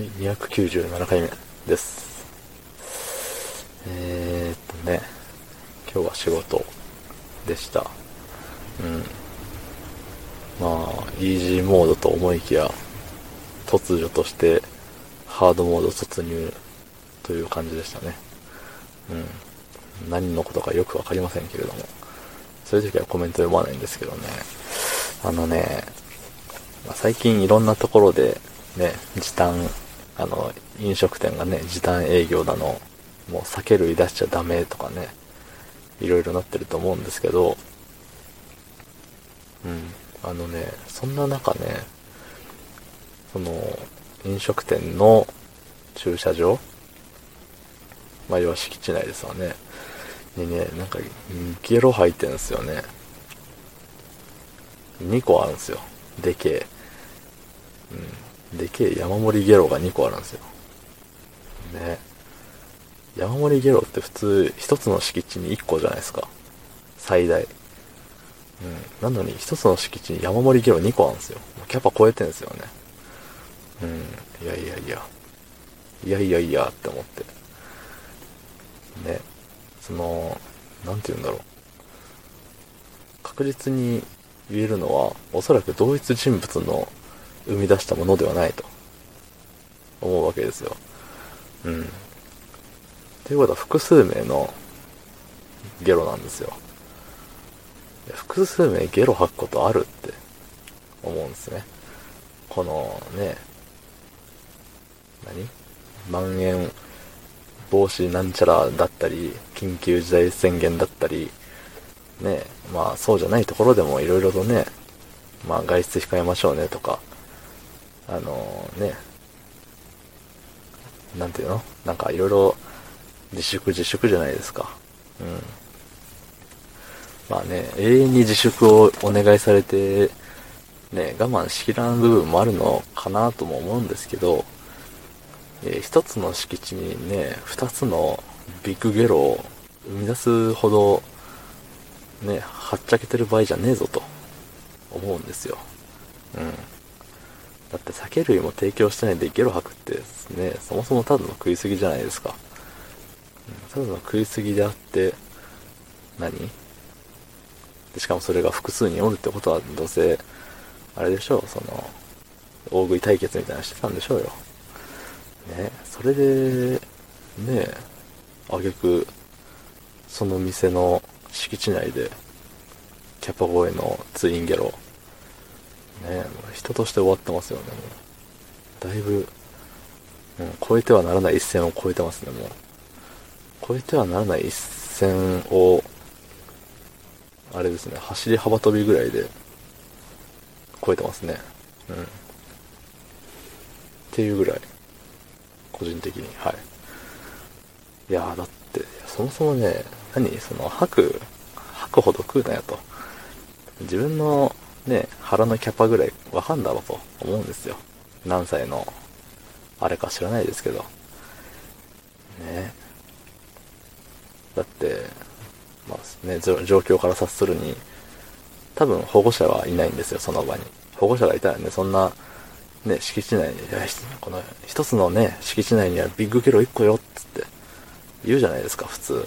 はい、297回目です。えー、っとね、今日は仕事でした。うん。まあ、イージーモードと思いきや、突如としてハードモード突入という感じでしたね。うん。何のことかよくわかりませんけれども、そういう時はコメント読まないんですけどね。あのね、まあ最近いろんなところでね、時短、あの、飲食店がね、時短営業だの、もう酒類出しちゃダメとかね、いろいろなってると思うんですけど、うん、あのね、そんな中ね、その、飲食店の駐車場まあ、要は敷地内ですわね。にね、なんか、ゲロ吐いてんですよね。2個あるんですよ。でけえ。うん。でけえ山盛りゲロが2個あるんですよ。ね。山盛りゲロって普通、1つの敷地に1個じゃないですか。最大。うん。なのに、1つの敷地に山盛りゲロ2個あるんですよ。キャパ超えてんですよね。うん。いやいやいや。いやいやいやって思って。ね。その、なんて言うんだろう。確実に言えるのは、おそらく同一人物の生み出したものではないと思うわけですよ。うん。ということは複数名のゲロなんですよ。複数名ゲロ吐くことあるって思うんですね。このね、何？まん延防止なんちゃらだったり、緊急事態宣言だったり、ね、まあそうじゃないところでもいろいろとね、まあ外出控えましょうねとか、あのね、なんていうの？なんかいろいろ自粛自粛じゃないですか。うん。まあね、永遠に自粛をお願いされて、ね、我慢しきらん部分もあるのかなとも思うんですけど、えー一つの敷地にね、二つのビッグゲロを生み出すほど、ね、はっちゃけてる場合じゃねえぞと思うんですよ。うん。だって酒類も提供してないでゲロ吐くってね、そもそもただの食いすぎじゃないですか。ただの食いすぎであって、何？でしかもそれが複数におるってことはどうせ、あれでしょう、その、大食い対決みたいなのしてたんでしょうよ。ね、それで、ね、あげく、その店の敷地内で、キャパ超えのツインゲロ、ね、人として終わってますよね、もう。だいぶ、うん、超えてはならない一線を超えてますね、もう。超えてはならない一線を、あれですね、走り幅跳びぐらいで、超えてますね。うん。っていうぐらい。個人的に。はい。いやだって、そもそもね、何その、吐く、吐くほど食うなよと。自分のね、腹のキャパぐらいわかんだろうと思うんですよ。何歳の、あれか知らないですけど。ねだって、まあね、状況から察するに、多分保護者はいないんですよ、その場に。保護者がいたらね、そんな、ね、敷地内に、この一つのね、敷地内にはビッグゲロ1個よ、っつって言うじゃないですか、普通。うん。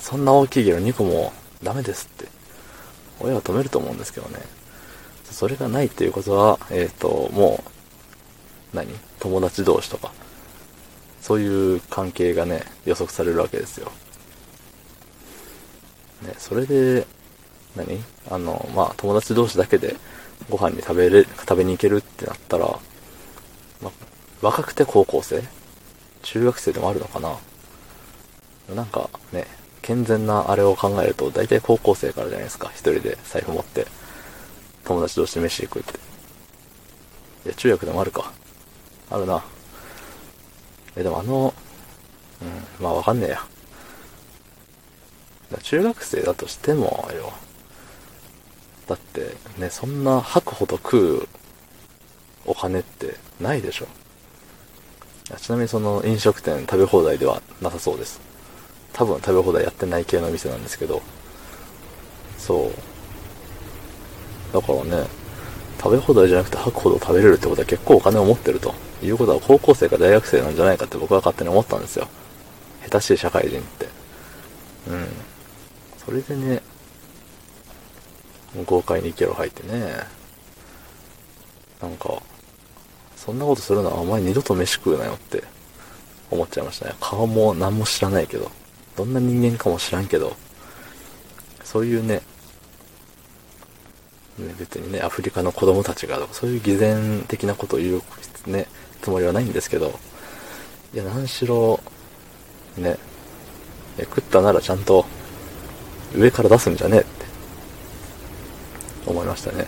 そんな大きいゲロ2個もダメですって。親は止めると思うんですけどね。それがないっていうことは、えっ、と、もう、何？友達同士とか、そういう関係がね、予測されるわけですよ。ね、それで、何？あの、まあ、友達同士だけでご飯に食べれ、食べに行けるってなったら、まあ、若くて高校生？中学生でもあるのかな？なんかね、健全なあれを考えると、大体高校生からじゃないですか。一人で財布持って、友達同士で飯行くって。いや、中学でもあるか。あるな。え、でもあの、うん、まあわかんねえや。中学生だとしてもよ。だってね、そんな吐くほど食うお金ってないでしょ。ちなみにその飲食店食べ放題ではなさそうです。多分食べ放題やってない系の店なんですけど。そう。だからね、食べ放題じゃなくて吐くほど食べれるってことは結構お金を持ってるということは高校生か大学生なんじゃないかって僕は勝手に思ったんですよ。下手しい社会人って。うん。それでね、豪快にゲロ吐いてね、なんか、そんなことするのはお前二度と飯食うなよって思っちゃいましたね。顔も何も知らないけど、どんな人間かも知らんけど、そういうね、ね別にね、アフリカの子供たちが、そういう偽善的なことを言う、ね、つもりはないんですけど、いや、何しろ、ね、食ったならちゃんと上から出すんじゃねえって思いましたね。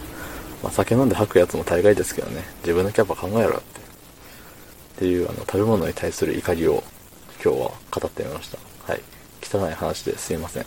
まあ、酒飲んで吐くやつも大概ですけどね、自分のキャパ考えろって。っていう、あの、食べ物に対する怒りを今日は語ってみました。はい。汚い話ですいません。